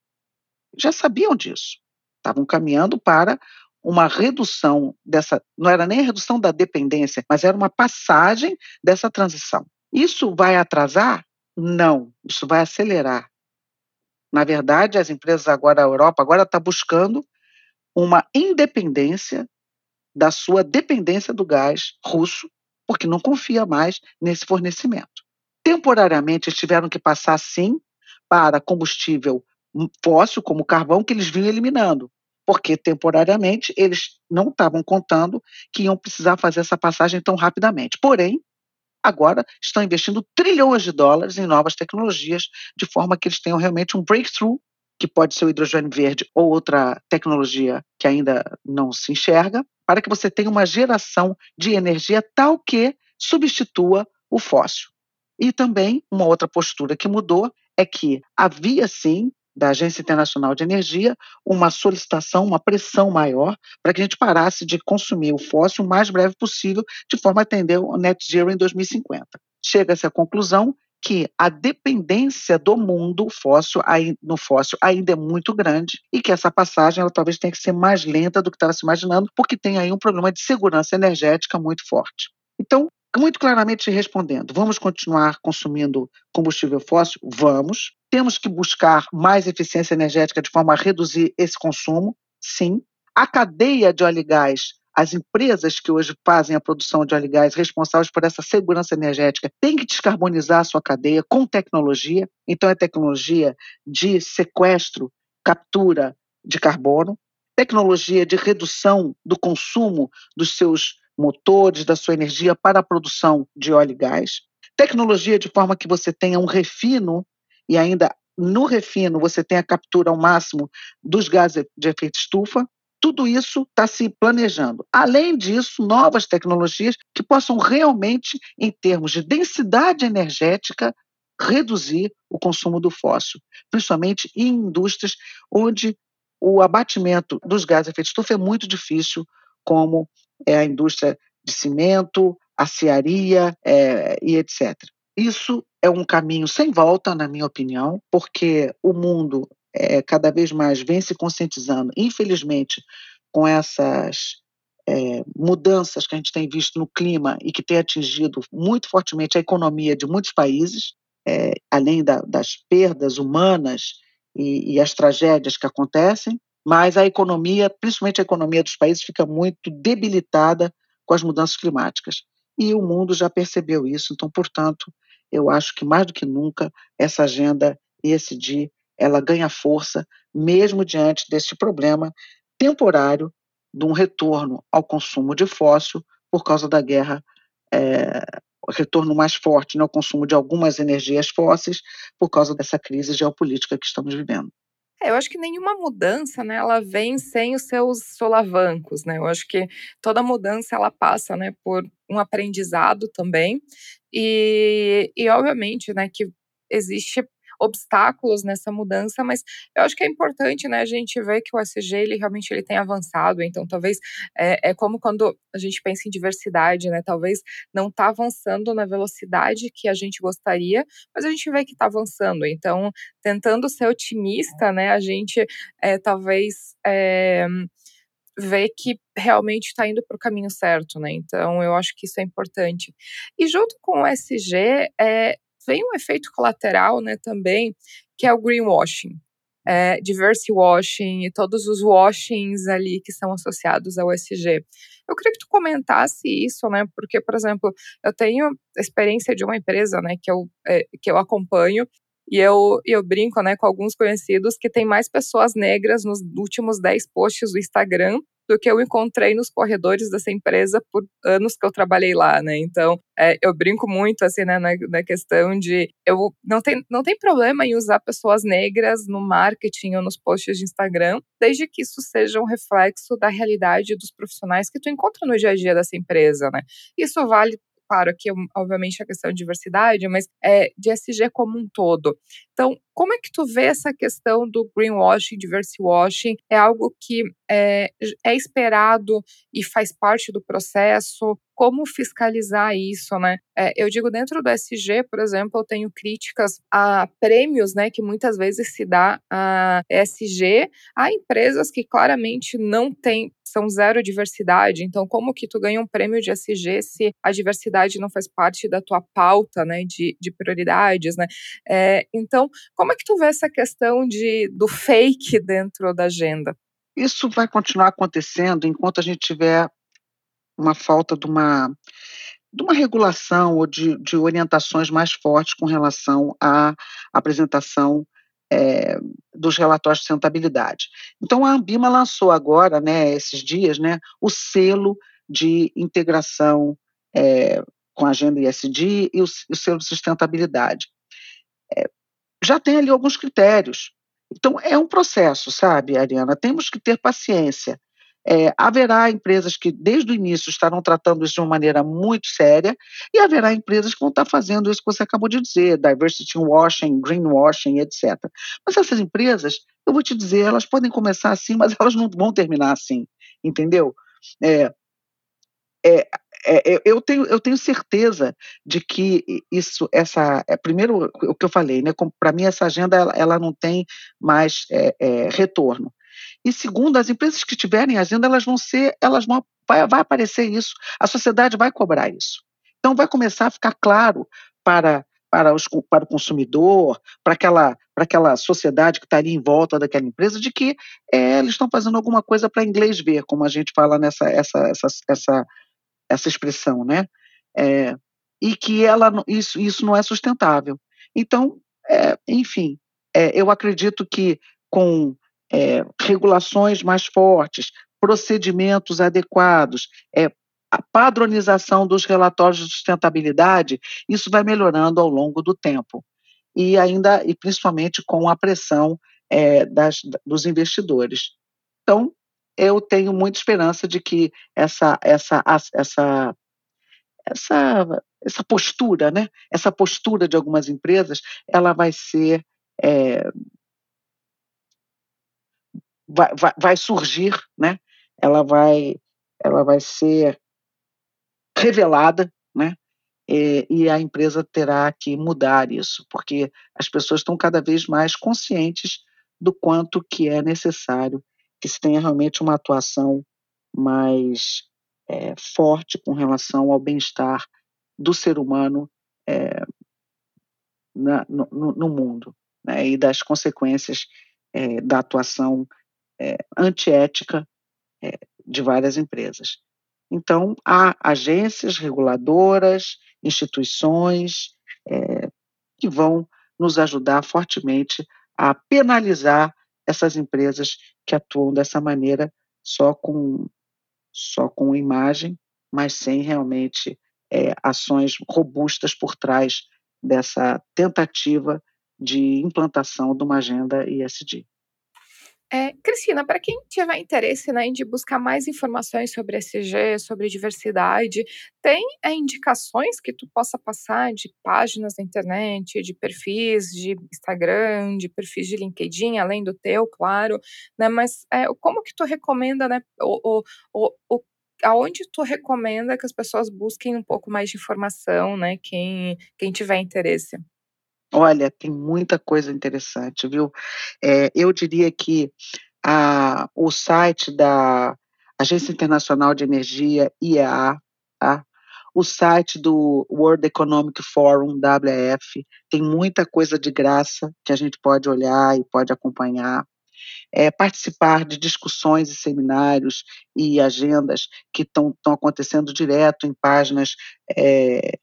Já sabiam disso. Estavam caminhando para uma redução dessa, não era nem a redução da dependência, mas era uma passagem dessa transição. Isso vai atrasar? Não, isso vai acelerar. Na verdade, as empresas agora, a Europa agora está buscando uma independência da sua dependência do gás russo porque não confia mais nesse fornecimento. Temporariamente, eles tiveram que passar, sim, para combustível fóssil, como carvão, que eles vinham eliminando, porque temporariamente eles não estavam contando que iam precisar fazer essa passagem tão rapidamente. Porém, agora estão investindo trilhões de dólares em novas tecnologias, de forma que eles tenham realmente um breakthrough que pode ser o hidrogênio verde ou outra tecnologia que ainda não se enxerga, para que você tenha uma geração de energia tal que substitua o fóssil. E também uma outra postura que mudou é que havia sim da Agência Internacional de Energia uma solicitação, uma pressão maior para que a gente parasse de consumir o fóssil o mais breve possível, de forma a atender o net zero em 2050. Chega-se à conclusão que a dependência do mundo fóssil, no fóssil ainda é muito grande e que essa passagem ela talvez tenha que ser mais lenta do que estava se imaginando, porque tem aí um problema de segurança energética muito forte. Então, muito claramente respondendo, vamos continuar consumindo combustível fóssil? Vamos. Temos que buscar mais eficiência energética de forma a reduzir esse consumo? Sim. A cadeia de óleo e gás as empresas que hoje fazem a produção de óleo e gás responsáveis por essa segurança energética têm que descarbonizar a sua cadeia com tecnologia. Então, é tecnologia de sequestro, captura de carbono, tecnologia de redução do consumo dos seus motores, da sua energia para a produção de óleo e gás, tecnologia de forma que você tenha um refino e ainda no refino você tenha a captura ao máximo dos gases de efeito estufa, tudo isso está se planejando. Além disso, novas tecnologias que possam realmente, em termos de densidade energética, reduzir o consumo do fóssil, principalmente em indústrias onde o abatimento dos gases de efeito estufa é muito difícil, como é a indústria de cimento, aciaria é, e etc. Isso é um caminho sem volta, na minha opinião, porque o mundo é, cada vez mais vem se conscientizando, infelizmente, com essas é, mudanças que a gente tem visto no clima e que tem atingido muito fortemente a economia de muitos países, é, além da, das perdas humanas e, e as tragédias que acontecem, mas a economia, principalmente a economia dos países, fica muito debilitada com as mudanças climáticas. E o mundo já percebeu isso, então, portanto, eu acho que mais do que nunca essa agenda ESG ela ganha força mesmo diante deste problema temporário de um retorno ao consumo de fóssil por causa da guerra, é, retorno mais forte no consumo de algumas energias fósseis por causa dessa crise geopolítica que estamos vivendo. É, eu acho que nenhuma mudança, né, ela vem sem os seus solavancos, né? Eu acho que toda mudança ela passa, né, por um aprendizado também e, e obviamente, né, que existe obstáculos nessa mudança, mas eu acho que é importante, né, a gente ver que o SG ele realmente ele tem avançado, então talvez é, é como quando a gente pensa em diversidade, né, talvez não está avançando na velocidade que a gente gostaria, mas a gente vê que está avançando, então tentando ser otimista, né, a gente é, talvez é, que realmente está indo para o caminho certo, né? Então eu acho que isso é importante. E junto com o SG, é, vem um efeito colateral, né, também, que é o greenwashing. É, diversity washing e todos os washings ali que são associados ao SG. Eu queria que tu comentasse isso, né? Porque, por exemplo, eu tenho experiência de uma empresa, né, que eu, é, que eu acompanho e eu, eu brinco, né, com alguns conhecidos que tem mais pessoas negras nos últimos 10 posts do Instagram do que eu encontrei nos corredores dessa empresa por anos que eu trabalhei lá, né? Então, é, eu brinco muito, assim, né, na, na, questão de eu não tem, não tem problema em usar pessoas negras no marketing ou nos posts de Instagram, desde que isso seja um reflexo da realidade dos profissionais que tu encontra no dia a dia dessa empresa, né? Isso vale claro, aqui obviamente a questão de diversidade, mas é, de SG como um todo. Então, como é que tu vê essa questão do greenwashing, diversity washing? É algo que é, é esperado e faz parte do processo? Como fiscalizar isso, né? É, eu digo dentro do SG, por exemplo, eu tenho críticas a prêmios, né, que muitas vezes se dá a SG a empresas que claramente não têm são zero diversidade. Então, como que tu ganha um prêmio de SG se a diversidade não faz parte da tua pauta, né, de, de prioridades, né? É, então, como é que tu vê essa questão de, do fake dentro da agenda? Isso vai continuar acontecendo enquanto a gente tiver uma falta de uma, de uma regulação ou de, de orientações mais fortes com relação à apresentação é, dos relatórios de sustentabilidade. Então, a Ambima lançou agora, né, esses dias, né, o selo de integração é, com a agenda ISD e o, o selo de sustentabilidade. É, já tem ali alguns critérios Então, é um processo, sabe, Ariana? Temos que ter paciência. É, haverá empresas que, desde o início, estarão tratando isso de uma maneira muito séria, e haverá empresas que vão estar fazendo isso que você acabou de dizer, diversity washing, greenwashing, etc. Mas essas empresas, eu vou te dizer, elas podem começar assim, mas elas não vão terminar assim, entendeu? É, é, é, eu, tenho, eu tenho certeza de que isso, essa, é, primeiro o que eu falei, né, para mim essa agenda ela, ela não tem mais é, é, retorno. E segundo, as empresas que tiverem agenda, elas vão ser, elas vão, vai, vai aparecer isso, a sociedade vai cobrar isso. Então vai começar a ficar claro para para, os, para o consumidor, para aquela, para aquela sociedade que está ali em volta daquela empresa, de que é, eles estão fazendo alguma coisa para inglês ver, como a gente fala nessa essa, essa, essa, essa expressão, né? É, e que ela, isso, isso não é sustentável. Então, é, enfim, é, eu acredito que com é, regulações mais fortes, procedimentos adequados, é, a padronização dos relatórios de sustentabilidade, isso vai melhorando ao longo do tempo. E ainda, e principalmente com a pressão é, das, dos investidores. Então, eu tenho muita esperança de que essa, essa, essa, essa, essa postura, né? essa postura de algumas empresas, ela vai ser. É, vai, vai, vai surgir, né? ela, vai, ela vai ser revelada, né? E, e, a empresa terá que mudar isso, porque as pessoas estão cada vez mais conscientes do quanto que é necessário que se tenha realmente uma atuação mais é, forte com relação ao bem-estar do ser humano é, na, no, no, mundo né, e das consequências é, da atuação antiética de várias empresas. Então, há agências reguladoras, instituições que vão nos ajudar fortemente a penalizar essas empresas que atuam dessa maneira só com só com imagem, mas sem realmente é, ações robustas por trás dessa tentativa de implantação de uma agenda ISD. É, Cristina, para quem tiver interesse né, de buscar mais informações sobre SG, sobre diversidade, tem é, indicações que tu possa passar de páginas da internet, de perfis de Instagram, de perfis de LinkedIn, além do teu, claro, né? Mas é, como que tu recomenda, né? O, o, o, aonde tu recomenda que as pessoas busquem um pouco mais de informação, né? Quem, quem tiver interesse. Olha, tem muita coisa interessante, viu? É, eu diria que a, o site da Agência Internacional de Energia, IEA, tá? o site do World Economic Forum, WEF, tem muita coisa de graça que a gente pode olhar e pode acompanhar. É, participar de discussões e seminários e agendas que estão acontecendo direto em páginas é,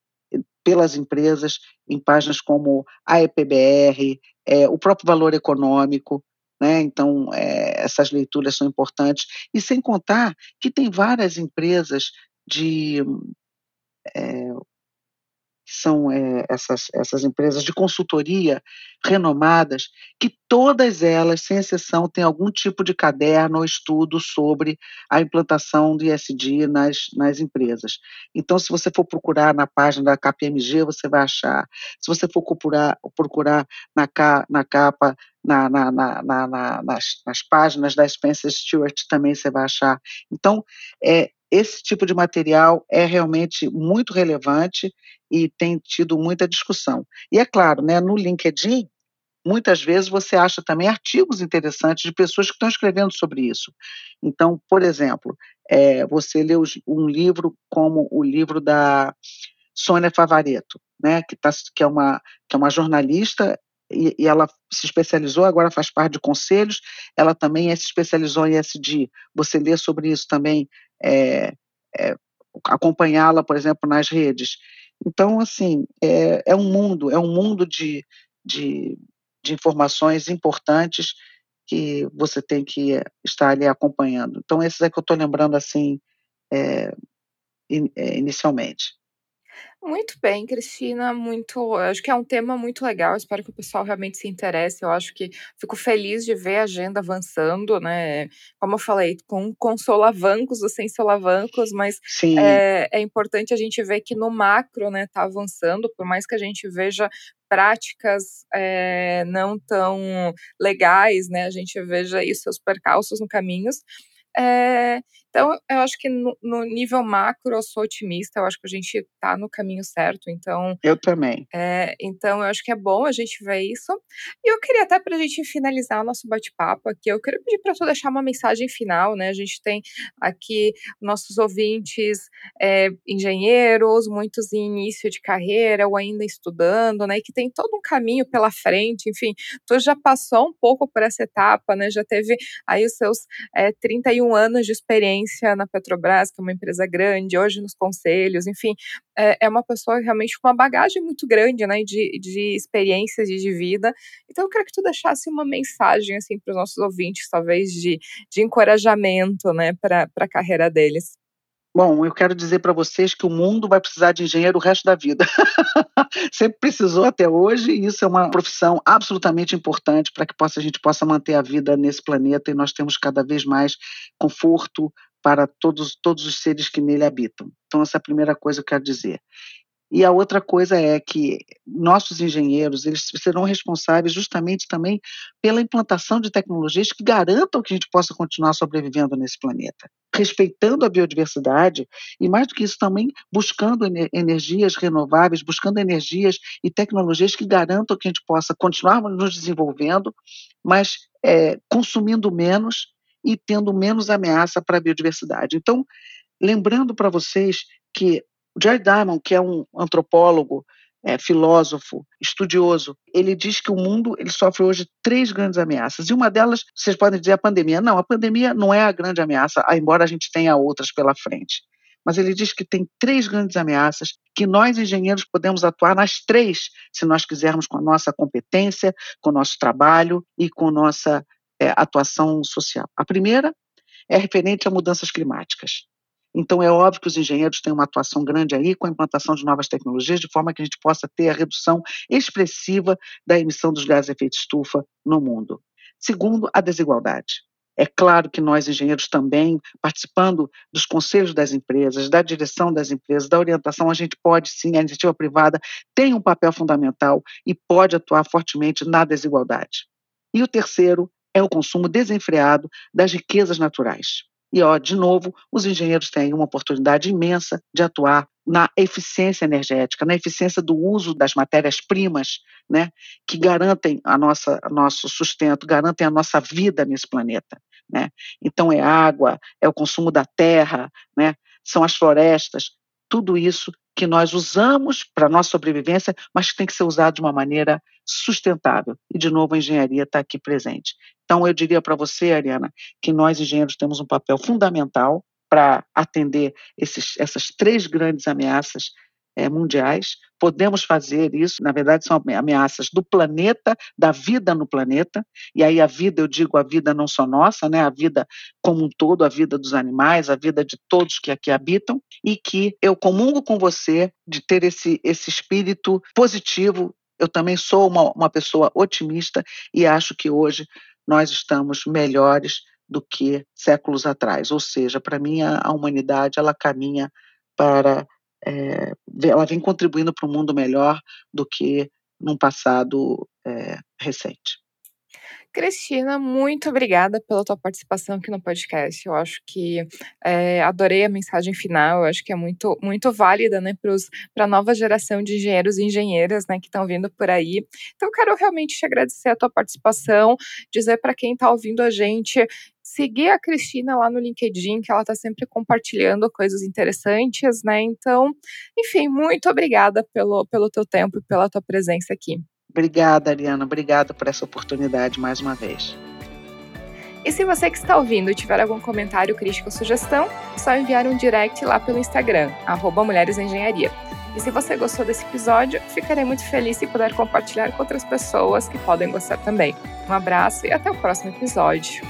pelas empresas em páginas como a EPBR, é, o próprio valor econômico, né? Então, é, essas leituras são importantes. E sem contar que tem várias empresas de é, são é, essas, essas empresas de consultoria renomadas, que todas elas, sem exceção, têm algum tipo de caderno ou estudo sobre a implantação do ISD nas, nas empresas. Então, se você for procurar na página da KPMG, você vai achar. Se você for procurar, procurar na, na capa na, na, na, nas, nas, páginas da Spencer Stewart também você vai achar. Então, é, esse tipo de material é realmente muito relevante e tem tido muita discussão. E é claro, né, no LinkedIn, muitas vezes você acha também artigos interessantes de pessoas que estão escrevendo sobre isso. Então, por exemplo, é, você lê um livro como o livro da Sônia Favareto, né, que, tá, que, é uma, que é uma jornalista e, e, ela se especializou, agora faz parte de conselhos, ela também se especializou em SD. Você lê sobre isso também, é, é, acompanhá-la, por exemplo, nas redes. Então, assim, é, é um mundo, é um mundo de, de, de informações importantes que você tem que estar ali acompanhando. Então, esses é que eu estou lembrando, assim, é, in, é, inicialmente. Muito bem, Cristina, muito. Acho que é um tema muito legal. Espero que o pessoal realmente se interesse. Eu acho que fico feliz de ver a agenda avançando, né? Como eu falei, com, com solavancos ou sem solavancos, mas é, é, importante a gente ver que no macro, né, tá avançando, por mais que a gente veja práticas é, não tão legais, né? A gente veja aí seus percalços no caminhos. É, então, eu acho que no, no, nível macro eu sou otimista, eu acho que a gente está no caminho certo. Então. Eu também. É, então, eu acho que é bom a gente ver isso. E eu queria até para a gente finalizar o nosso bate-papo aqui, eu queria pedir para tu deixar uma mensagem final, né? A gente tem aqui nossos ouvintes é, engenheiros, muitos em início de carreira ou ainda estudando, né? E que tem todo um caminho pela frente, enfim, tu já passou um pouco por essa etapa, né? Já teve aí os seus é, 31 21 anos de experiência na Petrobras, que é uma empresa grande, hoje nos conselhos, enfim, é, é uma pessoa realmente com uma bagagem muito grande, né, de, de experiências e de vida. Então, eu quero que tu deixasse uma mensagem, assim, para os nossos ouvintes, talvez, de, de encorajamento, né, para a carreira deles. Bom, eu quero dizer para vocês que o mundo vai precisar de engenheiro o resto da vida. [LAUGHS] Sempre precisou até hoje, e isso é uma profissão absolutamente importante para que possa, a gente possa manter a vida nesse planeta e nós temos cada vez mais conforto para todos, todos os seres que nele habitam. Então, essa é a primeira coisa que eu quero dizer. E a outra coisa é que nossos engenheiros eles serão responsáveis justamente também pela implantação de tecnologias que garantam que a gente possa continuar sobrevivendo nesse planeta, respeitando a biodiversidade e mais do que isso também buscando energias renováveis, buscando energias e tecnologias que garantam que a gente possa continuar nos desenvolvendo, mas é, consumindo menos e tendo menos ameaça para a biodiversidade. Então, lembrando para vocês que Jared Diamond, que é um antropólogo, é, filósofo, estudioso, ele diz que o mundo ele sofre hoje três grandes ameaças. E uma delas, vocês podem dizer a pandemia. Não, a pandemia não é a grande ameaça, embora a gente tenha outras pela frente. Mas ele diz que tem três grandes ameaças que nós, engenheiros, podemos atuar nas três, se nós quisermos, com a nossa competência, com o nosso trabalho e com nossa é, atuação social. A primeira é referente a mudanças climáticas. Então, é óbvio que os engenheiros têm uma atuação grande aí com a implantação de novas tecnologias, de forma que a gente possa ter a redução expressiva da emissão dos gases de efeito estufa no mundo. Segundo, a desigualdade. É claro que nós, engenheiros, também, participando dos conselhos das empresas, da direção das empresas, da orientação, a gente pode sim, a iniciativa privada tem um papel fundamental e pode atuar fortemente na desigualdade. E o terceiro é o consumo desenfreado das riquezas naturais. E, ó, de novo, os engenheiros têm uma oportunidade imensa de atuar na eficiência energética, na eficiência do uso das matérias-primas, né, que garantem a nossa nosso sustento, garantem a nossa vida nesse planeta, né? Então é água, é o consumo da terra, né? São as florestas, tudo isso que nós usamos para nossa sobrevivência, mas que tem que ser usado de uma maneira sustentável. E, de novo, a engenharia está aqui presente. Então, eu diria para você, Ariana, que nós, engenheiros, temos um papel fundamental para atender esses, essas três grandes ameaças é, mundiais. Podemos fazer isso, na verdade, são ameaças do planeta, da vida no planeta, e aí a vida, eu digo a vida não só nossa, né, a vida como um todo, a vida dos animais, a vida de todos que aqui habitam, e que eu comungo com você de ter esse, esse espírito positivo. Eu também sou uma, uma pessoa otimista e acho que hoje nós estamos melhores do que séculos atrás. Ou seja, para mim a, a humanidade ela caminha para é, ela vem contribuindo para um mundo melhor do que num passado é, recente. Cristina, muito obrigada pela tua participação aqui no podcast. Eu acho que é, adorei a mensagem final. Eu acho que é muito, muito válida, né, para a nova geração de engenheiros e engenheiras, né, que estão vindo por aí. Então, quero realmente te agradecer a tua participação, dizer para quem está ouvindo a gente seguir a Cristina lá no LinkedIn, que ela está sempre compartilhando coisas interessantes, né? Então, enfim, muito obrigada pelo, pelo teu tempo e pela tua presença aqui. Obrigada, Ariana. Obrigada por essa oportunidade mais uma vez. E se você que está ouvindo tiver algum comentário, crítica ou sugestão, é só enviar um direct lá pelo Instagram, arroba Mulheres Engenharia. E se você gostou desse episódio, ficarei muito feliz se puder compartilhar com outras pessoas que podem gostar também. Um abraço e até o próximo episódio.